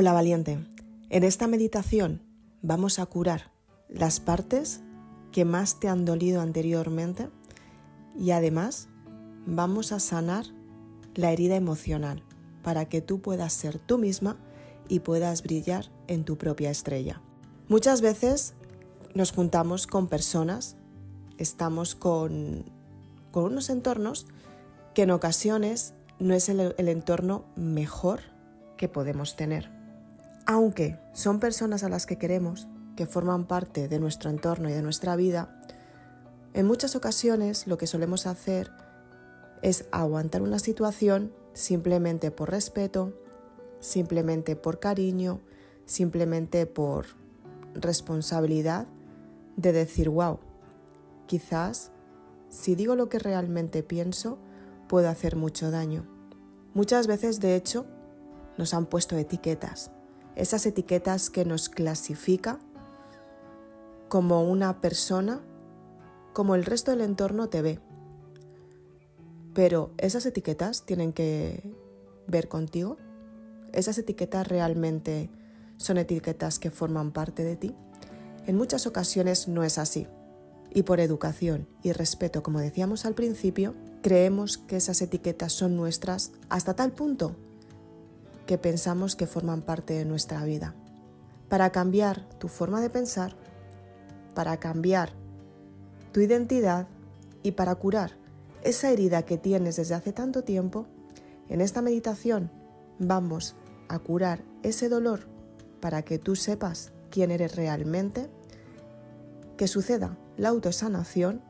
Hola valiente, en esta meditación vamos a curar las partes que más te han dolido anteriormente y además vamos a sanar la herida emocional para que tú puedas ser tú misma y puedas brillar en tu propia estrella. Muchas veces nos juntamos con personas, estamos con, con unos entornos que en ocasiones no es el, el entorno mejor que podemos tener. Aunque son personas a las que queremos, que forman parte de nuestro entorno y de nuestra vida, en muchas ocasiones lo que solemos hacer es aguantar una situación simplemente por respeto, simplemente por cariño, simplemente por responsabilidad de decir, wow, quizás si digo lo que realmente pienso, puedo hacer mucho daño. Muchas veces, de hecho, nos han puesto etiquetas, esas etiquetas que nos clasifica como una persona, como el resto del entorno te ve. Pero esas etiquetas tienen que ver contigo. Esas etiquetas realmente son etiquetas que forman parte de ti. En muchas ocasiones no es así. Y por educación y respeto, como decíamos al principio, creemos que esas etiquetas son nuestras hasta tal punto que pensamos que forman parte de nuestra vida. Para cambiar tu forma de pensar, para cambiar tu identidad y para curar esa herida que tienes desde hace tanto tiempo, en esta meditación vamos a curar ese dolor para que tú sepas quién eres realmente, que suceda la autosanación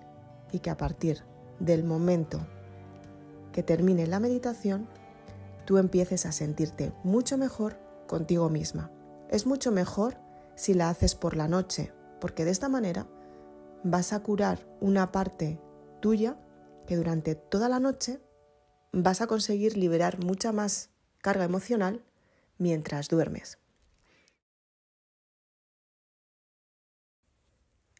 y que a partir del momento que termine la meditación, tú empieces a sentirte mucho mejor contigo misma. Es mucho mejor si la haces por la noche, porque de esta manera vas a curar una parte tuya que durante toda la noche vas a conseguir liberar mucha más carga emocional mientras duermes.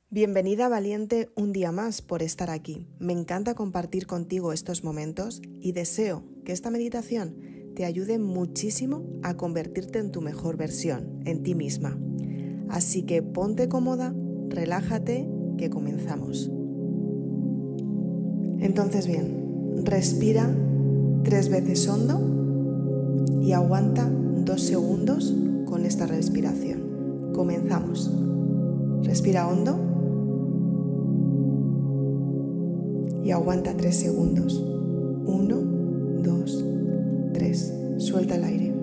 Bienvenida valiente un día más por estar aquí. Me encanta compartir contigo estos momentos y deseo que esta meditación te ayude muchísimo a convertirte en tu mejor versión, en ti misma. Así que ponte cómoda, relájate, que comenzamos. Entonces bien, respira tres veces hondo y aguanta dos segundos con esta respiración. Comenzamos. Respira hondo y aguanta tres segundos. Uno, dos, Suelta el aire.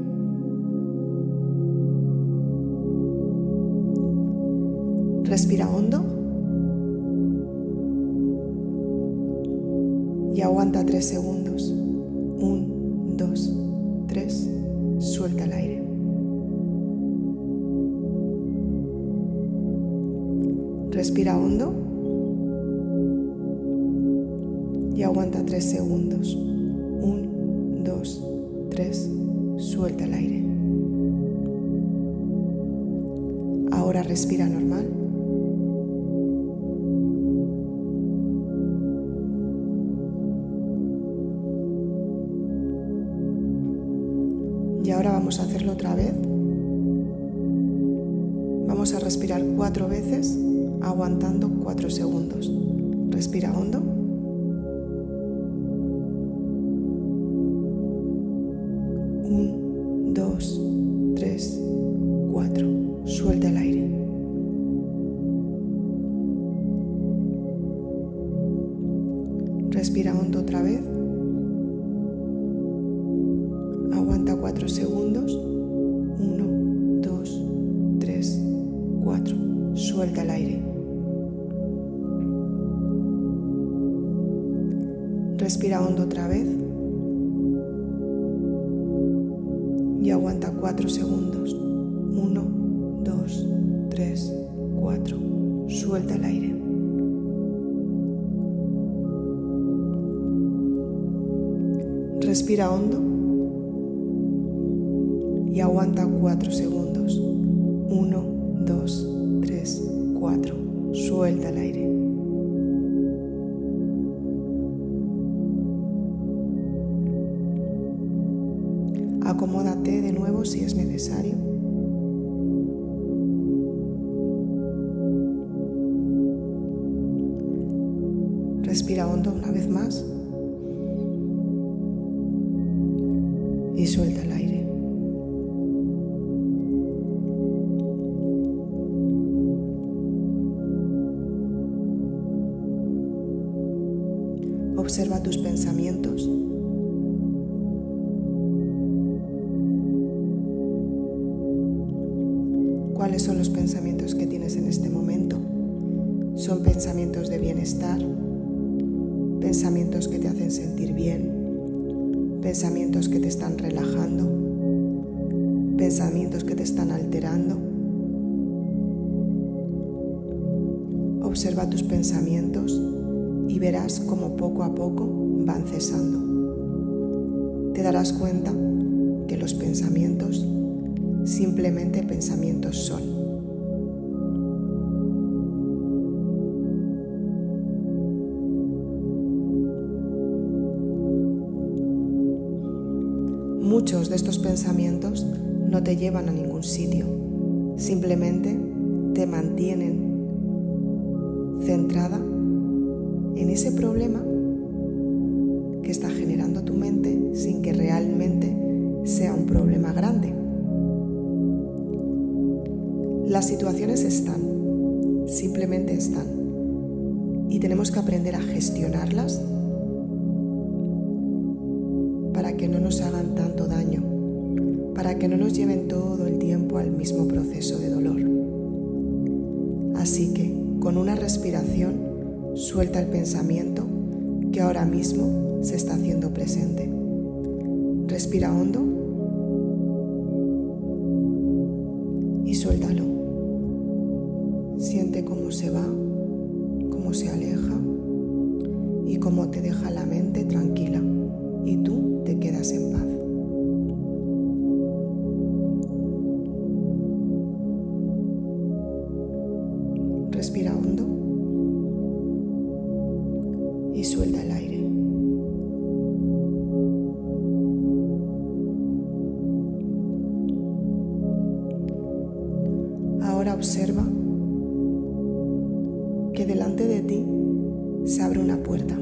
Respira hondo y aguanta tres segundos. Un, dos, tres. Suelta el aire. Respira hondo. y aguanta tres segundos. Un, dos, tres, suelta el aire. Ahora respira normal. Y ahora vamos a hacerlo otra vez. Vamos a respirar cuatro veces, aguantando cuatro segundos. Respira hondo. 4 segundos. 1, 2, 3, 4. Suelta el aire. Respira hondo otra vez. Y aguanta 4 segundos. 1, 2, 3, 4. Suelta el aire. Respira hondo y aguanta cuatro segundos. Uno, dos, tres, cuatro. Suelta el aire. Observa tus pensamientos. ¿Cuáles son los pensamientos que tienes en este momento? ¿Son pensamientos de bienestar? ¿Pensamientos que te hacen sentir bien? ¿Pensamientos que te están relajando? ¿Pensamientos que te están alterando? Observa tus pensamientos y verás cómo poco a poco van cesando. Te darás cuenta que los pensamientos simplemente pensamientos son. Muchos de estos pensamientos no te llevan a ningún sitio, simplemente te mantienen centrada en ese problema que está generando tu mente sin que realmente sea un problema grande. Las situaciones están, simplemente están, y tenemos que aprender a gestionarlas para que no nos hagan tanto daño, para que no nos lleven todo el tiempo al mismo proceso de dolor. Así que, con una respiración, Suelta el pensamiento que ahora mismo se está haciendo presente. Respira hondo suelta el aire. Ahora observa que delante de ti se abre una puerta.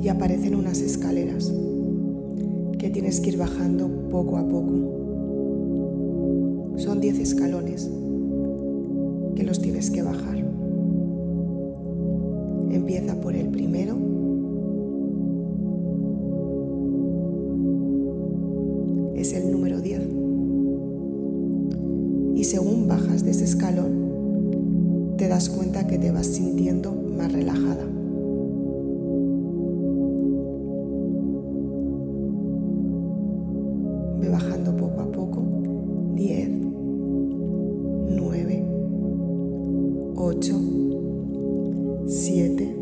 Y aparecen unas escaleras que tienes que ir bajando poco a poco. 8, 7,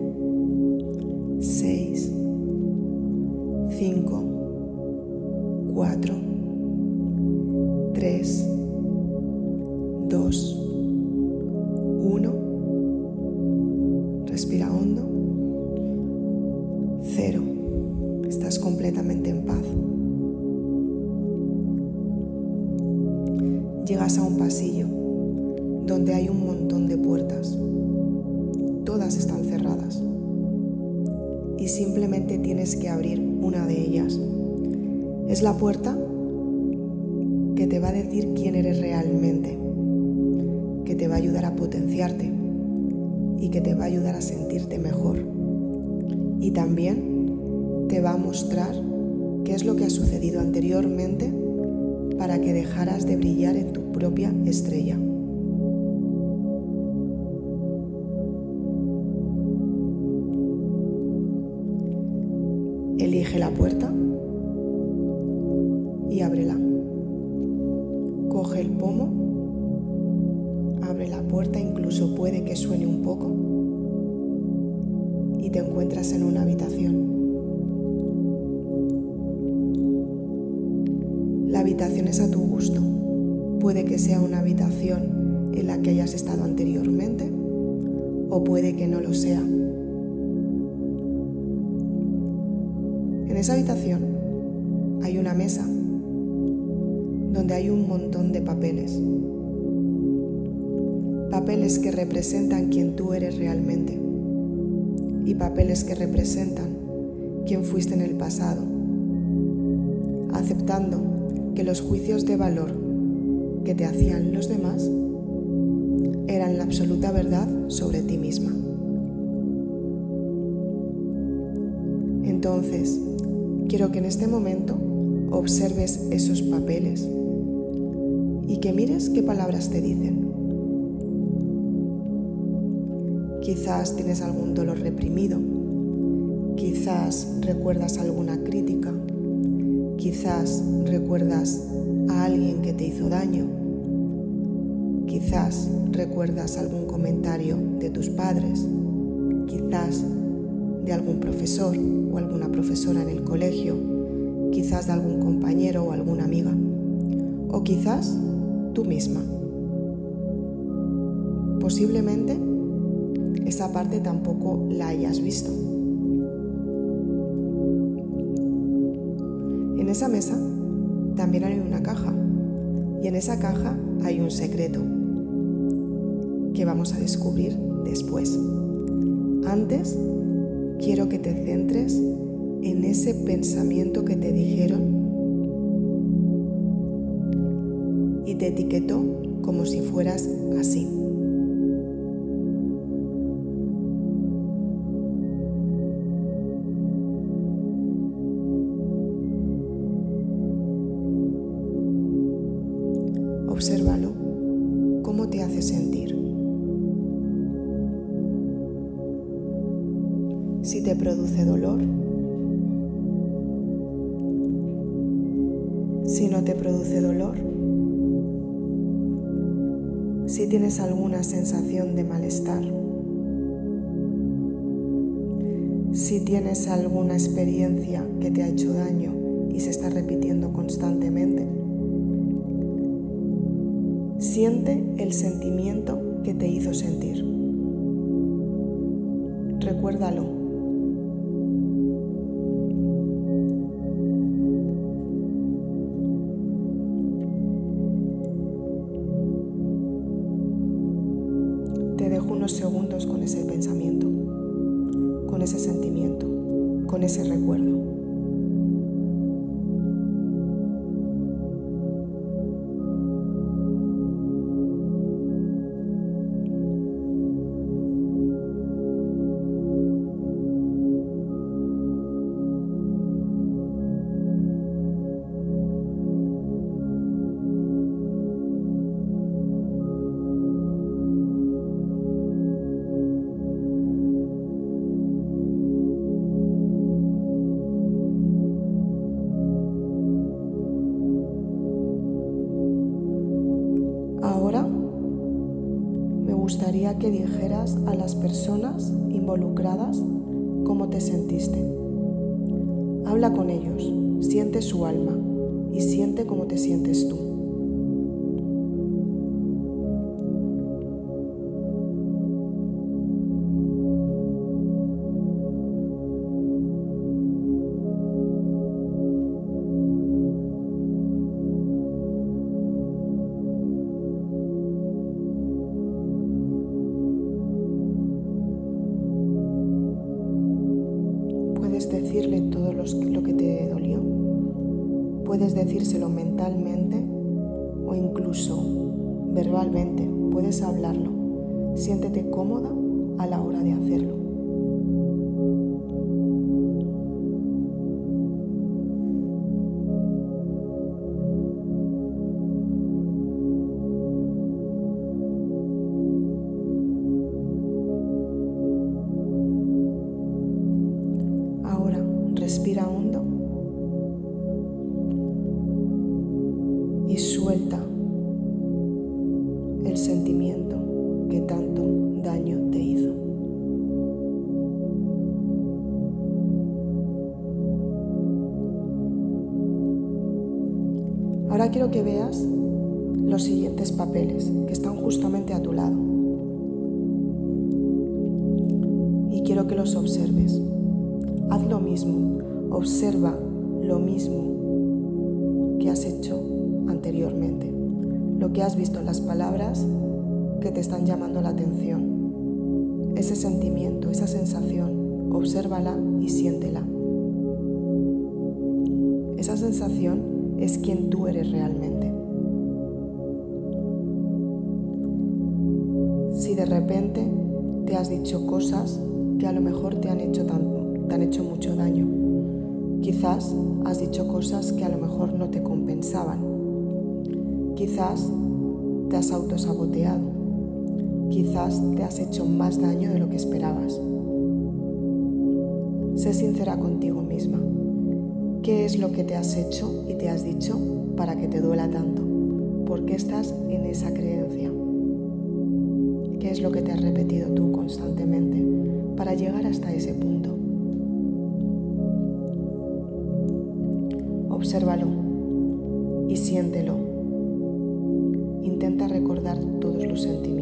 Elige la puerta y ábrela. Coge el pomo, abre la puerta, incluso puede que suene un poco y te encuentras en una habitación. La habitación es a tu gusto. Puede que sea una habitación en la que hayas estado anteriormente o puede que no lo sea esa habitación hay una mesa donde hay un montón de papeles. Papeles que representan quién tú eres realmente y papeles que representan quién fuiste en el pasado, aceptando que los juicios de valor que te hacían los demás eran la absoluta verdad sobre ti misma. Entonces, quiero que en este momento observes esos papeles y que mires qué palabras te dicen. Quizás tienes algún dolor reprimido, quizás recuerdas alguna crítica, quizás recuerdas a alguien que te hizo daño, quizás recuerdas algún comentario de tus padres, quizás de algún profesor o alguna profesora en el colegio, quizás de algún compañero o alguna amiga, o quizás tú misma. Posiblemente esa parte tampoco la hayas visto. En esa mesa también hay una caja y en esa caja hay un secreto que vamos a descubrir después. Antes, quiero que te centres en ese pensamiento que te dijeron y te etiquetó como si fueras así. Unos segundos con ese pensamiento, con ese sentimiento, con ese recuerdo. Ahora quiero que veas los siguientes papeles que están justamente a tu lado. Y quiero que los observes. Haz lo mismo observa lo mismo que has hecho anteriormente, lo que has visto en las palabras que te están llamando la atención, ese sentimiento, esa sensación, obsérvala y siéntela. Esa sensación es quien tú eres realmente. Si de repente te has dicho cosas que a lo mejor te han hecho, te han hecho mucho daño, quizás has dicho cosas que a lo mejor no te compensaban, quizás te has autosaboteado, quizás te has hecho más daño de lo que esperabas. Sé sincera contigo misma. ¿Qué es lo que te has hecho y te has dicho para que te duela tanto? ¿Por qué estás en esa creencia? ¿Qué es lo que te has repetido tú constantemente para llegar hasta ese punto? Obsérvalo y siéntelo. Intenta recordar todos los sentimientos.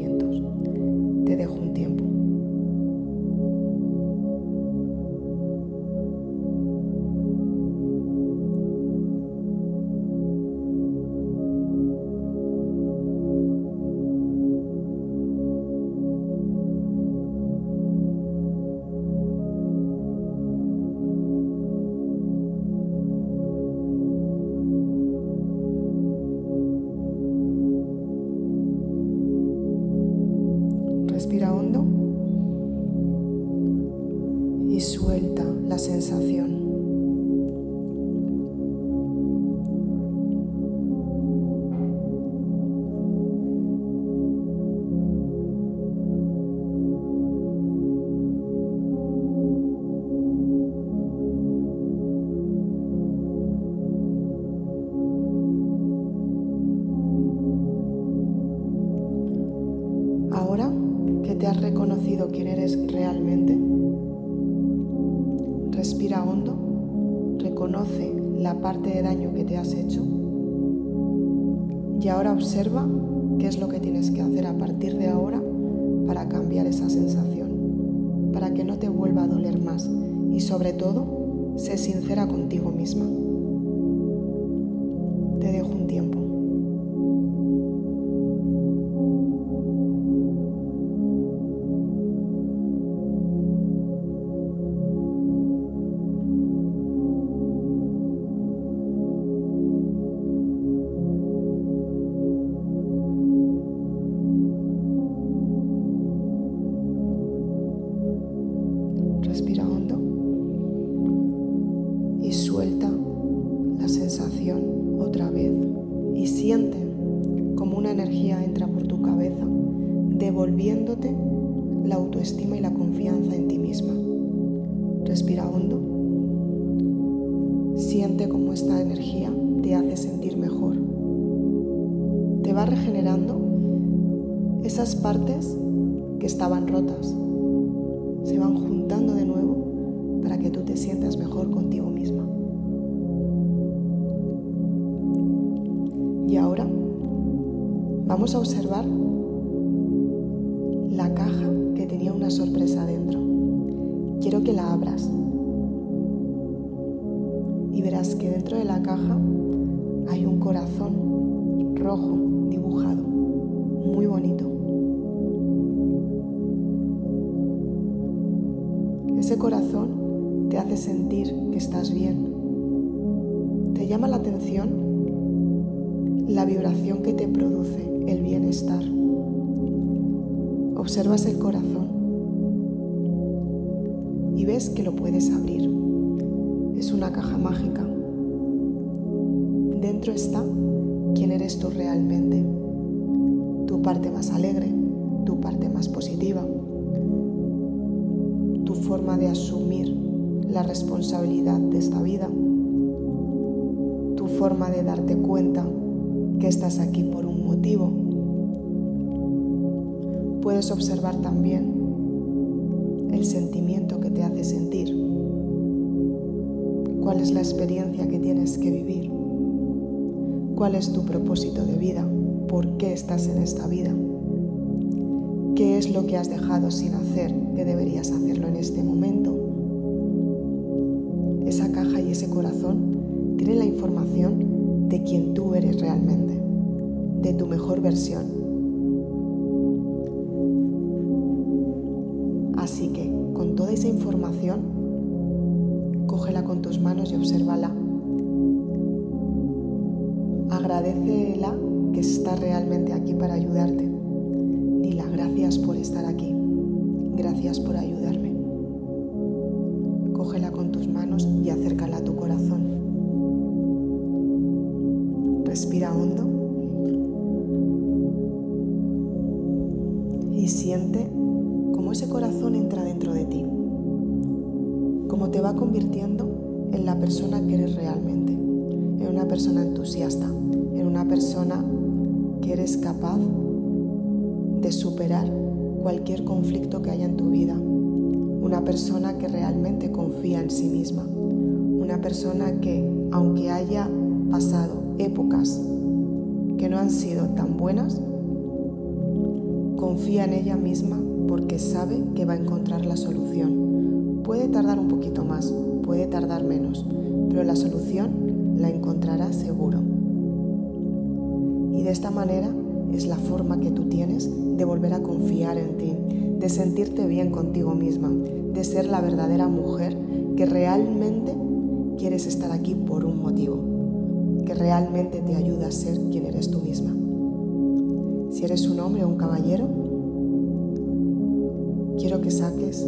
Sobre todo, sé sincera contigo misma. Te dejo un tiempo. Devolviéndote la autoestima y la confianza en ti misma. Respira hondo. Siente cómo esta energía te hace sentir mejor. Te va regenerando esas partes que estaban rotas. Se van juntando de nuevo para que tú te sientas mejor contigo misma. Y ahora vamos a observar Quiero que la abras y verás que dentro de la caja hay un corazón rojo dibujado, muy bonito. Ese corazón te hace sentir que estás bien. Te llama la atención la vibración que te produce el bienestar observas el corazón y ves que lo puedes abrir. Es una caja mágica. Dentro está quién eres tú realmente, tu parte más alegre, tu parte más positiva, tu forma de asumir la responsabilidad de esta vida, tu forma de darte cuenta que estás aquí por un motivo puedes observar también el sentimiento que te hace sentir, cuál es la experiencia que tienes que vivir, cuál es tu propósito de vida, por qué estás en esta vida, qué es lo que has dejado sin hacer que deberías hacerlo en este momento. esa caja y ese corazón tienen la información de quien tú eres realmente, de tu mejor versión. Esa información, cógela con tus manos y obsérvala. Agradecela que está realmente aquí para ayudarte. Dila gracias por estar aquí. Gracias por ayudarme. Cógela con tus manos y acércala confía en sí misma, una persona que, aunque haya pasado épocas que no han sido tan buenas, confía en ella misma porque sabe que va a encontrar la solución. Puede tardar un poquito más, puede tardar menos, pero la solución la encontrará seguro. Y de esta manera es la forma que tú tienes de volver a confiar en ti, de sentirte bien contigo misma, de ser la verdadera mujer que realmente quieres estar aquí por un motivo, que realmente te ayuda a ser quien eres tú misma. Si eres un hombre o un caballero, quiero que saques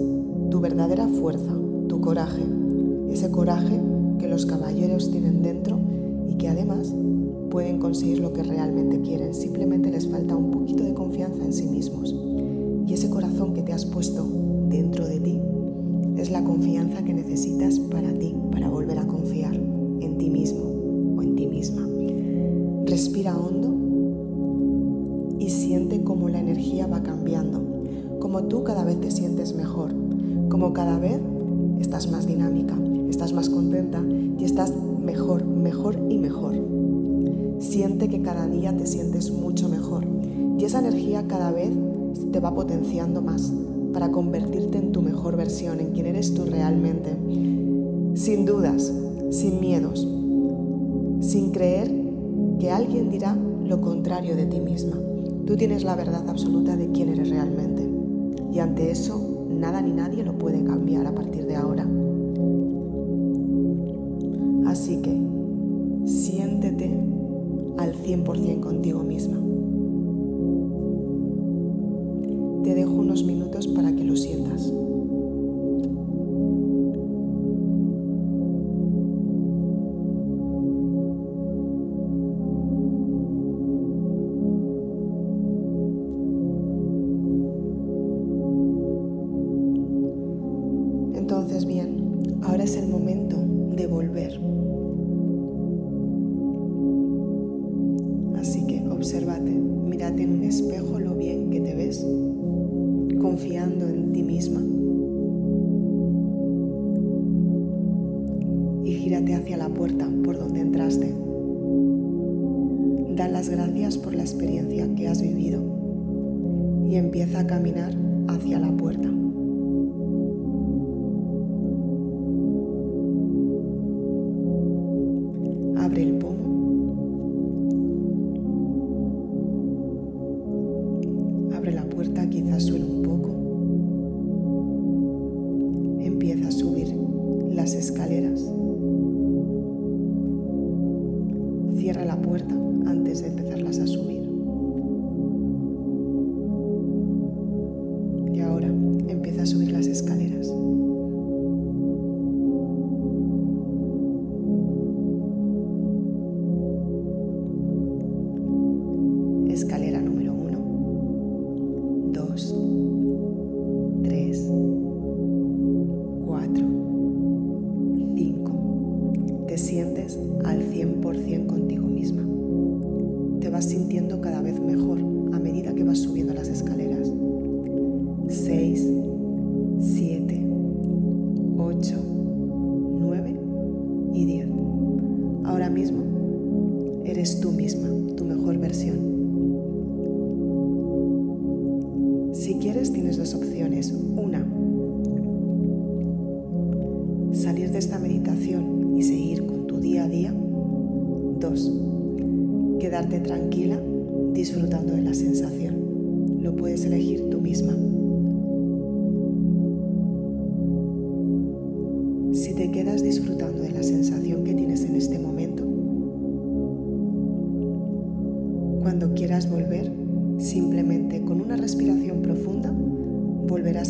tu verdadera fuerza, tu coraje, ese coraje que los caballeros tienen dentro y que además pueden conseguir lo que realmente quieren, simplemente les falta un poquito de confianza en sí mismos. Y ese corazón que te has puesto dentro de ti es la confianza que necesitas para ti, para volver a confiar en ti mismo o en ti misma. Respira hondo y siente cómo la energía va cambiando, como tú cada vez te sientes mejor, como cada vez estás más dinámica, estás más contenta y estás mejor, mejor y mejor. Siente que cada día te sientes mucho mejor y esa energía cada vez te va potenciando más para convertirte en tu mejor versión, en quien eres tú realmente, sin dudas, sin miedos, sin creer que alguien dirá lo contrario de ti misma. Tú tienes la verdad absoluta de quién eres realmente y ante eso nada ni nadie lo puede cambiar a partir de ahora. Es el momento de volver Obsérvate, mírate en un espejo lo bien que te ves, confiando en ti misma. Y gírate hacia la puerta por donde entraste. Da las gracias por la experiencia que has vivido y empieza a caminar hacia la puerta.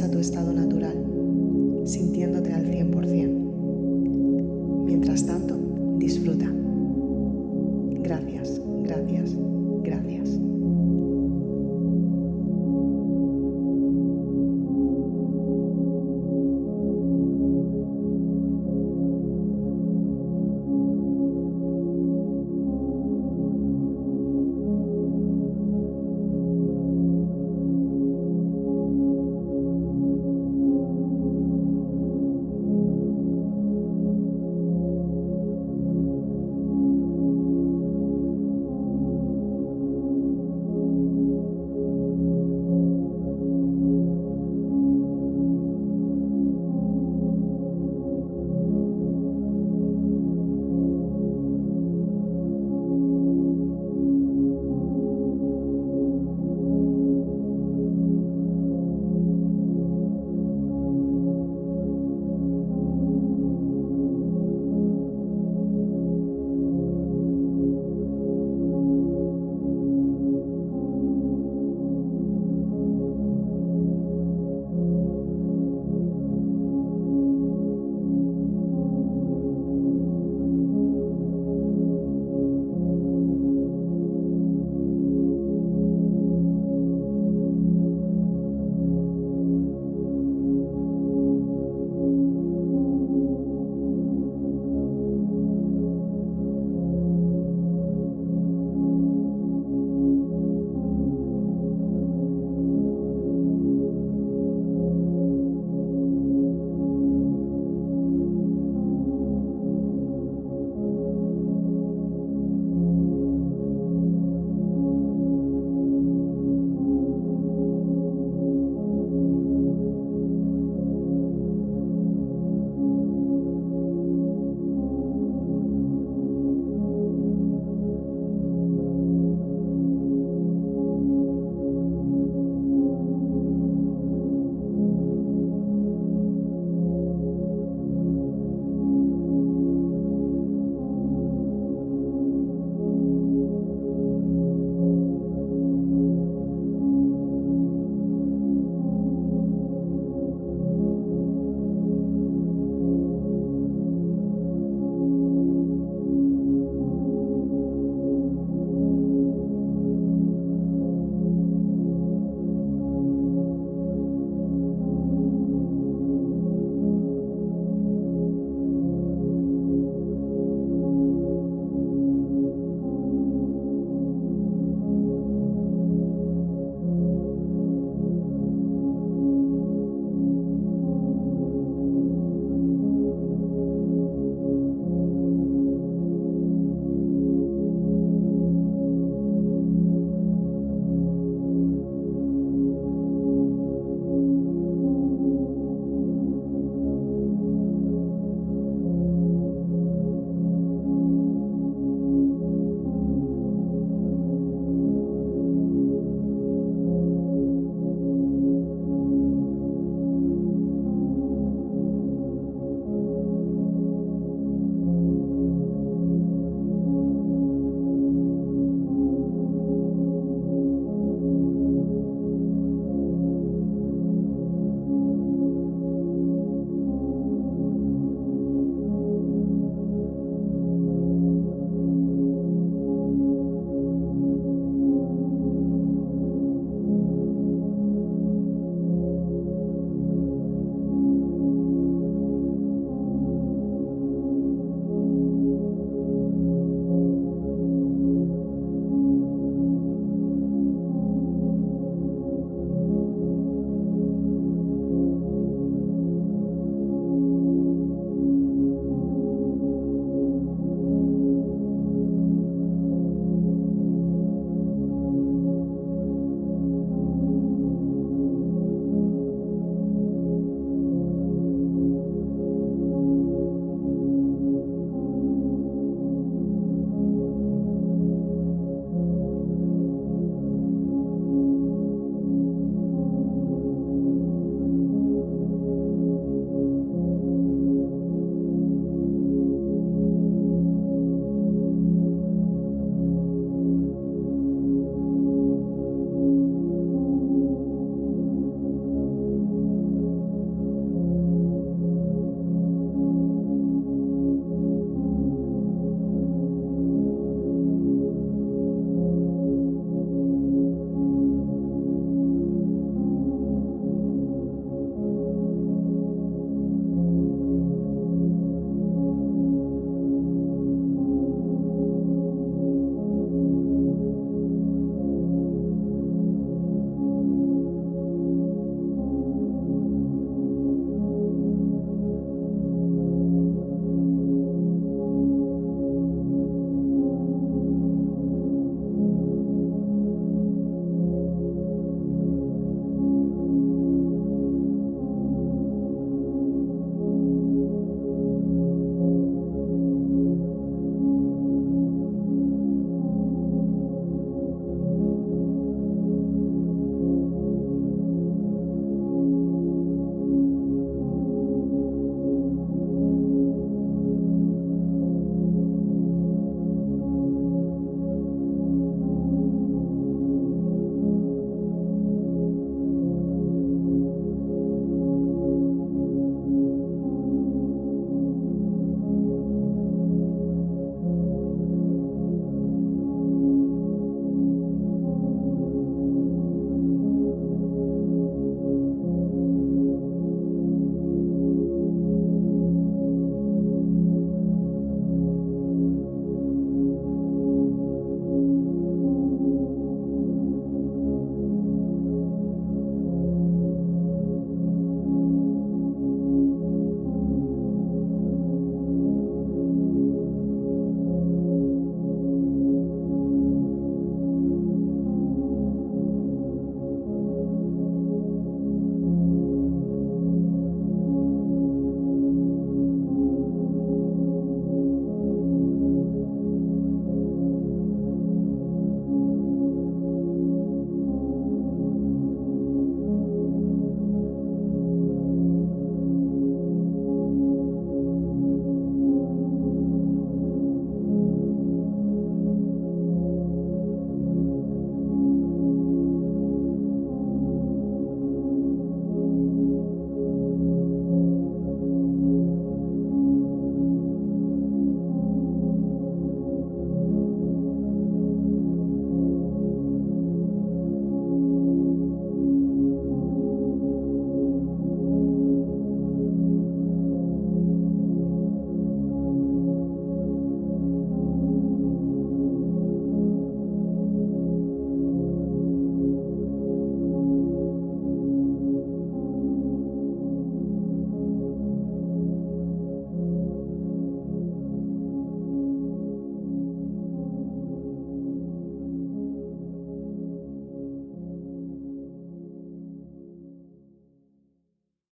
A tu estado natural, sintiéndote al 100%.